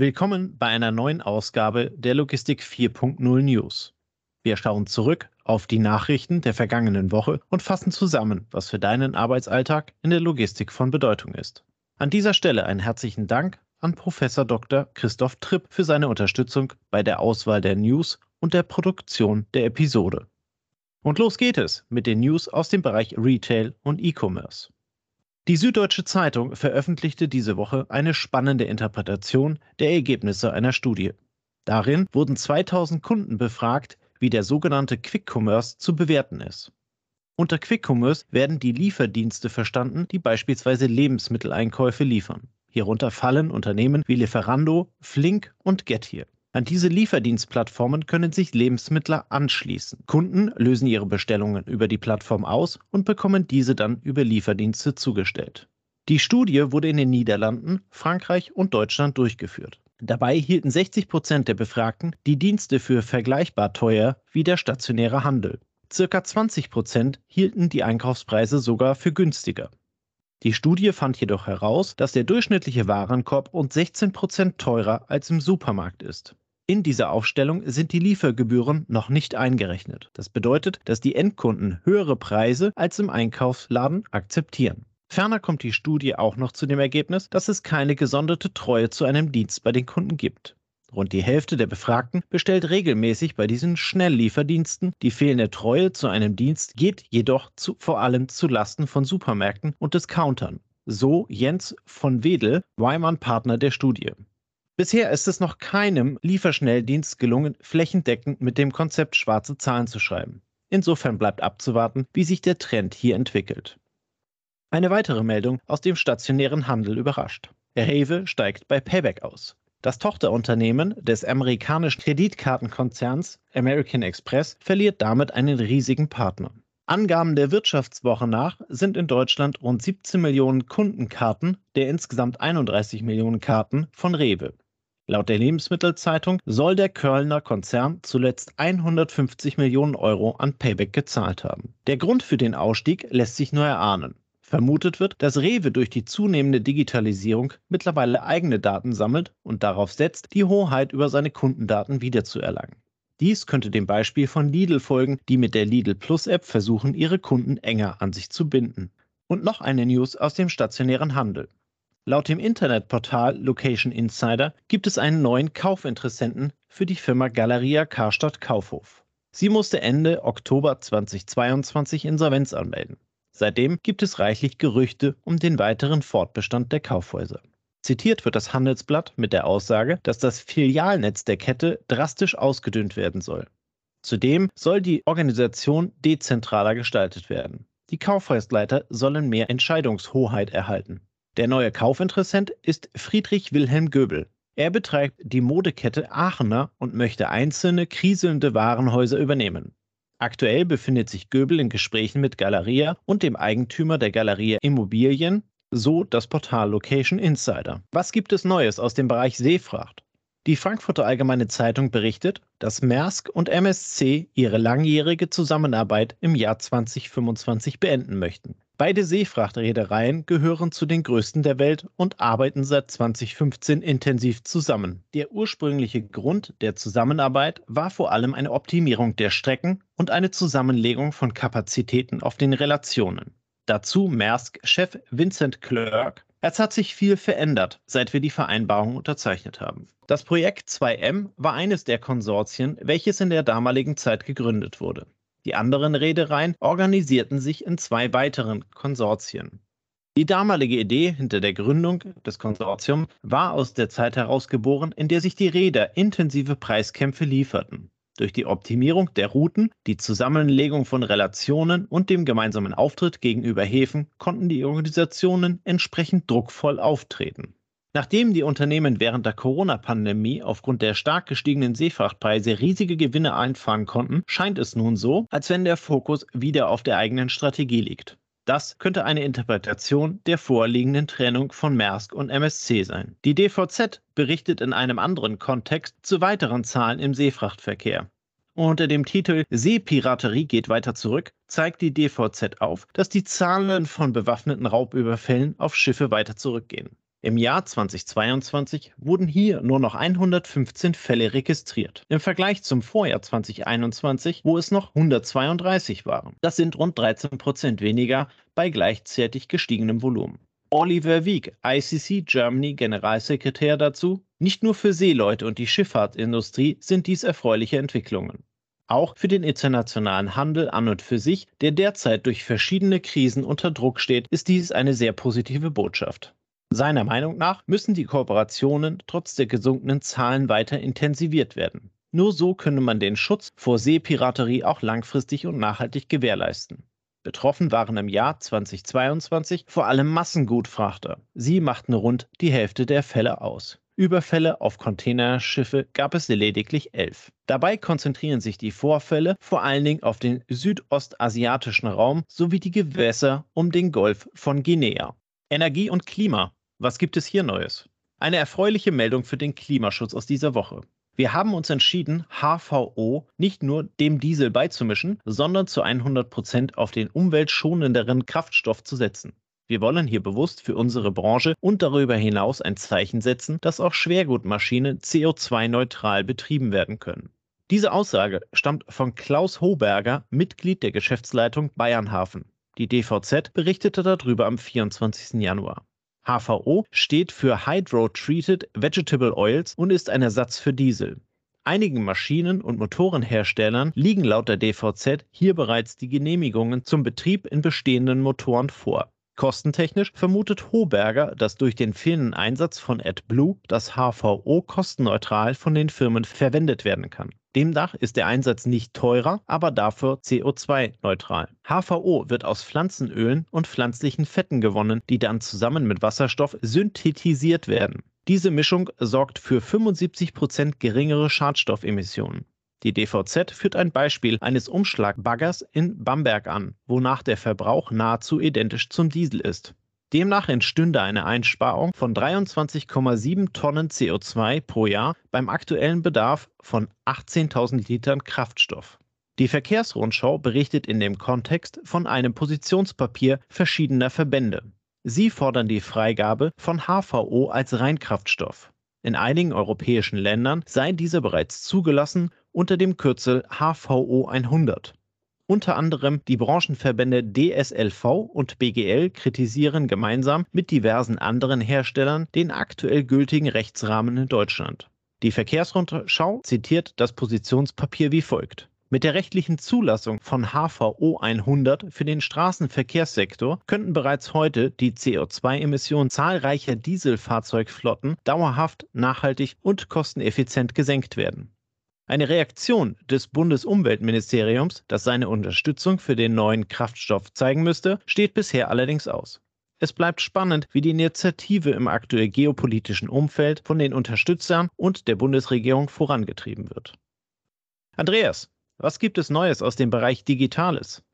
Willkommen bei einer neuen Ausgabe der Logistik 4.0 News. Wir schauen zurück auf die Nachrichten der vergangenen Woche und fassen zusammen, was für deinen Arbeitsalltag in der Logistik von Bedeutung ist. An dieser Stelle einen herzlichen Dank an Professor Dr. Christoph Tripp für seine Unterstützung bei der Auswahl der News und der Produktion der Episode. Und los geht es mit den News aus dem Bereich Retail und E-Commerce. Die Süddeutsche Zeitung veröffentlichte diese Woche eine spannende Interpretation der Ergebnisse einer Studie. Darin wurden 2000 Kunden befragt, wie der sogenannte Quick Commerce zu bewerten ist. Unter Quick Commerce werden die Lieferdienste verstanden, die beispielsweise Lebensmitteleinkäufe liefern. Hierunter fallen Unternehmen wie Lieferando, Flink und Getir. An diese Lieferdienstplattformen können sich Lebensmittler anschließen. Kunden lösen ihre Bestellungen über die Plattform aus und bekommen diese dann über Lieferdienste zugestellt. Die Studie wurde in den Niederlanden, Frankreich und Deutschland durchgeführt. Dabei hielten 60 Prozent der Befragten die Dienste für vergleichbar teuer wie der stationäre Handel. Circa 20 Prozent hielten die Einkaufspreise sogar für günstiger. Die Studie fand jedoch heraus, dass der durchschnittliche Warenkorb rund 16 Prozent teurer als im Supermarkt ist. In dieser Aufstellung sind die Liefergebühren noch nicht eingerechnet. Das bedeutet, dass die Endkunden höhere Preise als im Einkaufsladen akzeptieren. Ferner kommt die Studie auch noch zu dem Ergebnis, dass es keine gesonderte Treue zu einem Dienst bei den Kunden gibt. Rund die Hälfte der Befragten bestellt regelmäßig bei diesen Schnelllieferdiensten. Die fehlende Treue zu einem Dienst geht jedoch zu, vor allem zu Lasten von Supermärkten und Discountern. So Jens von Wedel, Weimann-Partner der Studie. Bisher ist es noch keinem Lieferschnelldienst gelungen, flächendeckend mit dem Konzept schwarze Zahlen zu schreiben. Insofern bleibt abzuwarten, wie sich der Trend hier entwickelt. Eine weitere Meldung aus dem stationären Handel überrascht. Rewe steigt bei Payback aus. Das Tochterunternehmen des amerikanischen Kreditkartenkonzerns American Express verliert damit einen riesigen Partner. Angaben der Wirtschaftswoche nach sind in Deutschland rund 17 Millionen Kundenkarten der insgesamt 31 Millionen Karten von Rewe. Laut der Lebensmittelzeitung soll der Kölner Konzern zuletzt 150 Millionen Euro an Payback gezahlt haben. Der Grund für den Ausstieg lässt sich nur erahnen. Vermutet wird, dass Rewe durch die zunehmende Digitalisierung mittlerweile eigene Daten sammelt und darauf setzt, die Hoheit über seine Kundendaten wiederzuerlangen. Dies könnte dem Beispiel von Lidl folgen, die mit der Lidl Plus App versuchen, ihre Kunden enger an sich zu binden. Und noch eine News aus dem stationären Handel. Laut dem Internetportal Location Insider gibt es einen neuen Kaufinteressenten für die Firma Galeria Karstadt Kaufhof. Sie musste Ende Oktober 2022 Insolvenz anmelden. Seitdem gibt es reichlich Gerüchte um den weiteren Fortbestand der Kaufhäuser. Zitiert wird das Handelsblatt mit der Aussage, dass das Filialnetz der Kette drastisch ausgedünnt werden soll. Zudem soll die Organisation dezentraler gestaltet werden. Die Kaufhausleiter sollen mehr Entscheidungshoheit erhalten. Der neue Kaufinteressent ist Friedrich Wilhelm Göbel. Er betreibt die Modekette Aachener und möchte einzelne kriselnde Warenhäuser übernehmen. Aktuell befindet sich Göbel in Gesprächen mit Galeria und dem Eigentümer der Galeria Immobilien, so das Portal Location Insider. Was gibt es Neues aus dem Bereich Seefracht? Die Frankfurter Allgemeine Zeitung berichtet, dass Maersk und MSC ihre langjährige Zusammenarbeit im Jahr 2025 beenden möchten. Beide Seefrachtreedereien gehören zu den größten der Welt und arbeiten seit 2015 intensiv zusammen. Der ursprüngliche Grund der Zusammenarbeit war vor allem eine Optimierung der Strecken und eine Zusammenlegung von Kapazitäten auf den Relationen. Dazu Maersk-Chef Vincent Clerk. Es hat sich viel verändert, seit wir die Vereinbarung unterzeichnet haben. Das Projekt 2M war eines der Konsortien, welches in der damaligen Zeit gegründet wurde. Die anderen Reedereien organisierten sich in zwei weiteren Konsortien. Die damalige Idee hinter der Gründung des Konsortiums war aus der Zeit heraus geboren, in der sich die Reeder intensive Preiskämpfe lieferten. Durch die Optimierung der Routen, die Zusammenlegung von Relationen und dem gemeinsamen Auftritt gegenüber Häfen konnten die Organisationen entsprechend druckvoll auftreten. Nachdem die Unternehmen während der Corona-Pandemie aufgrund der stark gestiegenen Seefrachtpreise riesige Gewinne einfahren konnten, scheint es nun so, als wenn der Fokus wieder auf der eigenen Strategie liegt. Das könnte eine Interpretation der vorliegenden Trennung von Maersk und MSC sein. Die DVZ berichtet in einem anderen Kontext zu weiteren Zahlen im Seefrachtverkehr. Unter dem Titel Seepiraterie geht weiter zurück zeigt die DVZ auf, dass die Zahlen von bewaffneten Raubüberfällen auf Schiffe weiter zurückgehen. Im Jahr 2022 wurden hier nur noch 115 Fälle registriert. Im Vergleich zum Vorjahr 2021, wo es noch 132 waren. Das sind rund 13 Prozent weniger bei gleichzeitig gestiegenem Volumen. Oliver Wieg, ICC Germany Generalsekretär dazu, nicht nur für Seeleute und die Schifffahrtsindustrie sind dies erfreuliche Entwicklungen. Auch für den internationalen Handel an und für sich, der derzeit durch verschiedene Krisen unter Druck steht, ist dies eine sehr positive Botschaft. Seiner Meinung nach müssen die Kooperationen trotz der gesunkenen Zahlen weiter intensiviert werden. Nur so könne man den Schutz vor Seepiraterie auch langfristig und nachhaltig gewährleisten. Betroffen waren im Jahr 2022 vor allem Massengutfrachter. Sie machten rund die Hälfte der Fälle aus. Überfälle auf Containerschiffe gab es lediglich elf. Dabei konzentrieren sich die Vorfälle vor allen Dingen auf den südostasiatischen Raum sowie die Gewässer um den Golf von Guinea. Energie und Klima. Was gibt es hier Neues? Eine erfreuliche Meldung für den Klimaschutz aus dieser Woche. Wir haben uns entschieden, HVO nicht nur dem Diesel beizumischen, sondern zu 100 Prozent auf den umweltschonenderen Kraftstoff zu setzen. Wir wollen hier bewusst für unsere Branche und darüber hinaus ein Zeichen setzen, dass auch Schwergutmaschinen CO2-neutral betrieben werden können. Diese Aussage stammt von Klaus Hoberger, Mitglied der Geschäftsleitung Bayernhafen. Die DVZ berichtete darüber am 24. Januar. HVO steht für Hydro-Treated Vegetable Oils und ist ein Ersatz für Diesel. Einigen Maschinen- und Motorenherstellern liegen laut der DVZ hier bereits die Genehmigungen zum Betrieb in bestehenden Motoren vor. Kostentechnisch vermutet Hoberger, dass durch den fehlenden Einsatz von AdBlue das HVO kostenneutral von den Firmen verwendet werden kann. Demnach ist der Einsatz nicht teurer, aber dafür CO2-neutral. HVO wird aus Pflanzenölen und pflanzlichen Fetten gewonnen, die dann zusammen mit Wasserstoff synthetisiert werden. Diese Mischung sorgt für 75% geringere Schadstoffemissionen. Die DVZ führt ein Beispiel eines Umschlagbaggers in Bamberg an, wonach der Verbrauch nahezu identisch zum Diesel ist. Demnach entstünde eine Einsparung von 23,7 Tonnen CO2 pro Jahr beim aktuellen Bedarf von 18.000 Litern Kraftstoff. Die Verkehrsrundschau berichtet in dem Kontext von einem Positionspapier verschiedener Verbände. Sie fordern die Freigabe von HVO als Reinkraftstoff. In einigen europäischen Ländern sei dieser bereits zugelassen unter dem Kürzel HVO 100. Unter anderem die Branchenverbände DSLV und BGL kritisieren gemeinsam mit diversen anderen Herstellern den aktuell gültigen Rechtsrahmen in Deutschland. Die Verkehrsrundschau zitiert das Positionspapier wie folgt. Mit der rechtlichen Zulassung von HVO 100 für den Straßenverkehrssektor könnten bereits heute die CO2-Emissionen zahlreicher Dieselfahrzeugflotten dauerhaft, nachhaltig und kosteneffizient gesenkt werden. Eine Reaktion des Bundesumweltministeriums, das seine Unterstützung für den neuen Kraftstoff zeigen müsste, steht bisher allerdings aus. Es bleibt spannend, wie die Initiative im aktuell geopolitischen Umfeld von den Unterstützern und der Bundesregierung vorangetrieben wird. Andreas, was gibt es Neues aus dem Bereich Digitales?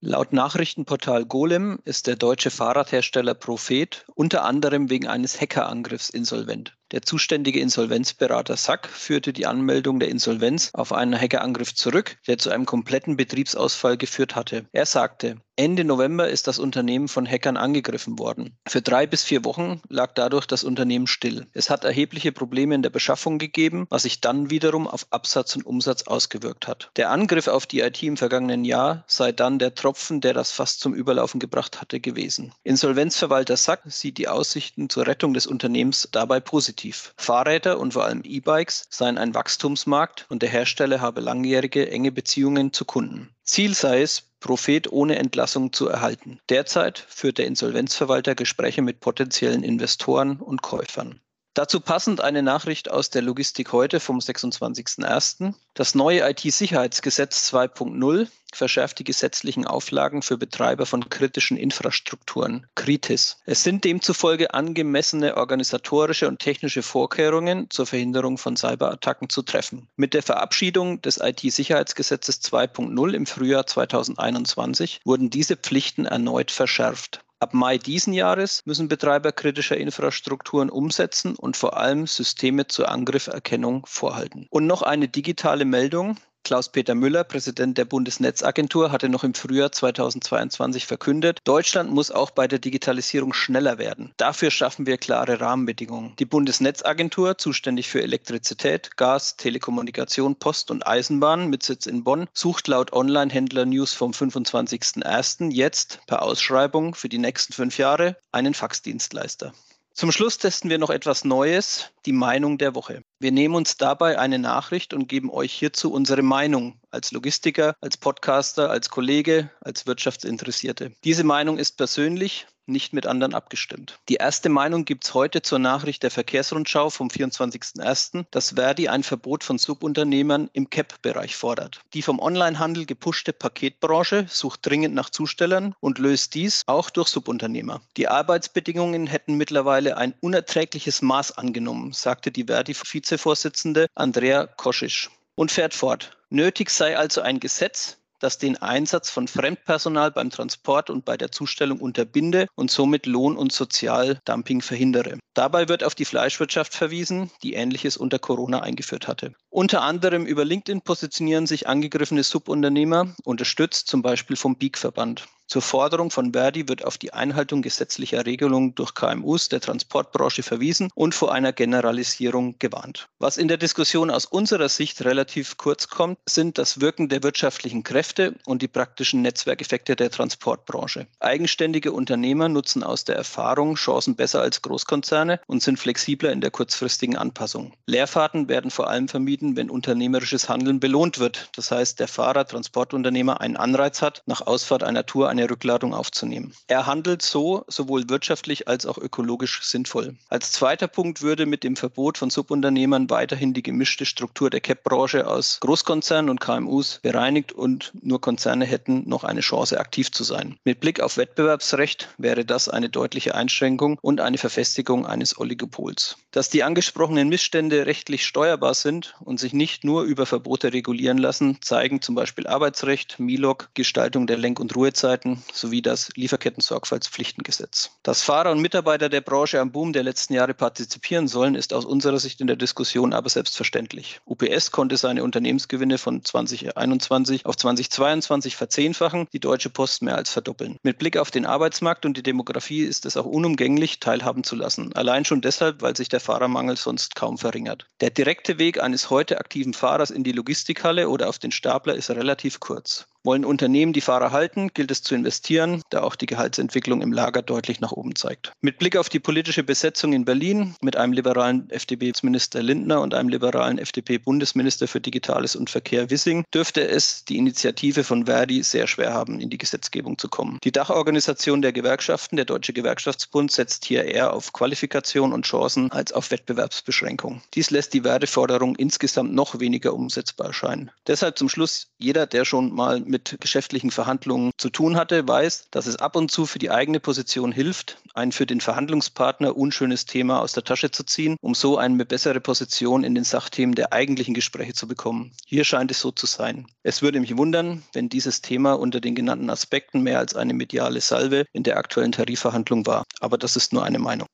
Laut Nachrichtenportal Golem ist der deutsche Fahrradhersteller Prophet unter anderem wegen eines Hackerangriffs insolvent. Der zuständige Insolvenzberater SAC führte die Anmeldung der Insolvenz auf einen Hackerangriff zurück, der zu einem kompletten Betriebsausfall geführt hatte. Er sagte, Ende November ist das Unternehmen von Hackern angegriffen worden. Für drei bis vier Wochen lag dadurch das Unternehmen still. Es hat erhebliche Probleme in der Beschaffung gegeben, was sich dann wiederum auf Absatz und Umsatz ausgewirkt hat. Der Angriff auf die IT im vergangenen Jahr sei dann der Tropfen, der das fast zum Überlaufen gebracht hatte, gewesen. Insolvenzverwalter Sack sieht die Aussichten zur Rettung des Unternehmens dabei positiv positiv. Fahrräder und vor allem E-Bikes seien ein Wachstumsmarkt und der Hersteller habe langjährige enge Beziehungen zu Kunden. Ziel sei es, Prophet ohne Entlassung zu erhalten. Derzeit führt der Insolvenzverwalter Gespräche mit potenziellen Investoren und Käufern. Dazu passend eine Nachricht aus der Logistik heute vom 26.01. Das neue IT-Sicherheitsgesetz 2.0 verschärft die gesetzlichen Auflagen für Betreiber von kritischen Infrastrukturen, KRITIS. Es sind demzufolge angemessene organisatorische und technische Vorkehrungen zur Verhinderung von Cyberattacken zu treffen. Mit der Verabschiedung des IT-Sicherheitsgesetzes 2.0 im Frühjahr 2021 wurden diese Pflichten erneut verschärft. Ab Mai diesen Jahres müssen Betreiber kritischer Infrastrukturen umsetzen und vor allem Systeme zur Angrifferkennung vorhalten. Und noch eine digitale Meldung. Klaus-Peter Müller, Präsident der Bundesnetzagentur, hatte noch im Frühjahr 2022 verkündet, Deutschland muss auch bei der Digitalisierung schneller werden. Dafür schaffen wir klare Rahmenbedingungen. Die Bundesnetzagentur, zuständig für Elektrizität, Gas, Telekommunikation, Post und Eisenbahn mit Sitz in Bonn, sucht laut Online-Händler News vom 25.01. jetzt per Ausschreibung für die nächsten fünf Jahre einen Faxdienstleister. Zum Schluss testen wir noch etwas Neues, die Meinung der Woche. Wir nehmen uns dabei eine Nachricht und geben euch hierzu unsere Meinung als Logistiker, als Podcaster, als Kollege, als Wirtschaftsinteressierte. Diese Meinung ist persönlich, nicht mit anderen abgestimmt. Die erste Meinung gibt es heute zur Nachricht der Verkehrsrundschau vom 24.01., dass Verdi ein Verbot von Subunternehmern im CAP-Bereich fordert. Die vom Onlinehandel gepushte Paketbranche sucht dringend nach Zustellern und löst dies auch durch Subunternehmer. Die Arbeitsbedingungen hätten mittlerweile ein unerträgliches Maß angenommen, sagte die Verdi-Vizevorsitzende Andrea Koschisch und fährt fort. Nötig sei also ein Gesetz, das den Einsatz von Fremdpersonal beim Transport und bei der Zustellung unterbinde und somit Lohn- und Sozialdumping verhindere. Dabei wird auf die Fleischwirtschaft verwiesen, die Ähnliches unter Corona eingeführt hatte. Unter anderem über LinkedIn positionieren sich angegriffene Subunternehmer, unterstützt zum Beispiel vom BIG-Verband. Zur Forderung von Verdi wird auf die Einhaltung gesetzlicher Regelungen durch KMUs der Transportbranche verwiesen und vor einer Generalisierung gewarnt. Was in der Diskussion aus unserer Sicht relativ kurz kommt, sind das Wirken der wirtschaftlichen Kräfte und die praktischen Netzwerkeffekte der Transportbranche. Eigenständige Unternehmer nutzen aus der Erfahrung Chancen besser als Großkonzerne und sind flexibler in der kurzfristigen Anpassung. Leerfahrten werden vor allem vermieden, wenn unternehmerisches Handeln belohnt wird. Das heißt, der Fahrer, Transportunternehmer einen Anreiz hat, nach Ausfahrt einer Tour eine Rückladung aufzunehmen. Er handelt so sowohl wirtschaftlich als auch ökologisch sinnvoll. Als zweiter Punkt würde mit dem Verbot von Subunternehmern weiterhin die gemischte Struktur der CAP-Branche aus Großkonzernen und KMUs bereinigt und nur Konzerne hätten noch eine Chance, aktiv zu sein. Mit Blick auf Wettbewerbsrecht wäre das eine deutliche Einschränkung und eine Verfestigung eines Oligopols. Dass die angesprochenen Missstände rechtlich steuerbar sind und sich nicht nur über Verbote regulieren lassen, zeigen zum Beispiel Arbeitsrecht, MILOG, Gestaltung der Lenk- und Ruhezeiten, sowie das Lieferketten-Sorgfaltspflichtengesetz. Dass Fahrer und Mitarbeiter der Branche am Boom der letzten Jahre partizipieren sollen, ist aus unserer Sicht in der Diskussion aber selbstverständlich. UPS konnte seine Unternehmensgewinne von 2021 auf 2022 verzehnfachen, die Deutsche Post mehr als verdoppeln. Mit Blick auf den Arbeitsmarkt und die Demografie ist es auch unumgänglich, teilhaben zu lassen. Allein schon deshalb, weil sich der Fahrermangel sonst kaum verringert. Der direkte Weg eines heute aktiven Fahrers in die Logistikhalle oder auf den Stapler ist relativ kurz. Wollen Unternehmen die Fahrer halten, gilt es zu investieren, da auch die Gehaltsentwicklung im Lager deutlich nach oben zeigt. Mit Blick auf die politische Besetzung in Berlin mit einem liberalen FDP-Minister Lindner und einem liberalen FDP-Bundesminister für Digitales und Verkehr Wissing dürfte es die Initiative von Verdi sehr schwer haben, in die Gesetzgebung zu kommen. Die Dachorganisation der Gewerkschaften, der Deutsche Gewerkschaftsbund, setzt hier eher auf Qualifikation und Chancen als auf Wettbewerbsbeschränkung. Dies lässt die Verdi-Forderung insgesamt noch weniger umsetzbar erscheinen. Deshalb zum Schluss jeder, der schon mal mit geschäftlichen Verhandlungen zu tun hatte, weiß, dass es ab und zu für die eigene Position hilft, ein für den Verhandlungspartner unschönes Thema aus der Tasche zu ziehen, um so eine bessere Position in den Sachthemen der eigentlichen Gespräche zu bekommen. Hier scheint es so zu sein. Es würde mich wundern, wenn dieses Thema unter den genannten Aspekten mehr als eine mediale Salve in der aktuellen Tarifverhandlung war. Aber das ist nur eine Meinung.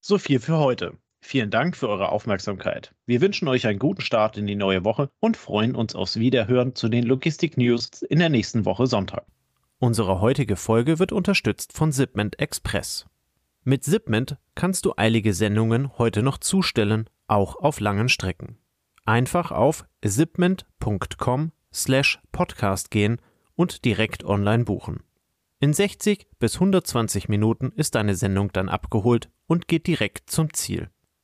So viel für heute. Vielen Dank für eure Aufmerksamkeit. Wir wünschen euch einen guten Start in die neue Woche und freuen uns aufs Wiederhören zu den Logistik-News in der nächsten Woche Sonntag. Unsere heutige Folge wird unterstützt von Zipment Express. Mit Zipment kannst du eilige Sendungen heute noch zustellen, auch auf langen Strecken. Einfach auf zipment.com slash podcast gehen und direkt online buchen. In 60 bis 120 Minuten ist deine Sendung dann abgeholt und geht direkt zum Ziel.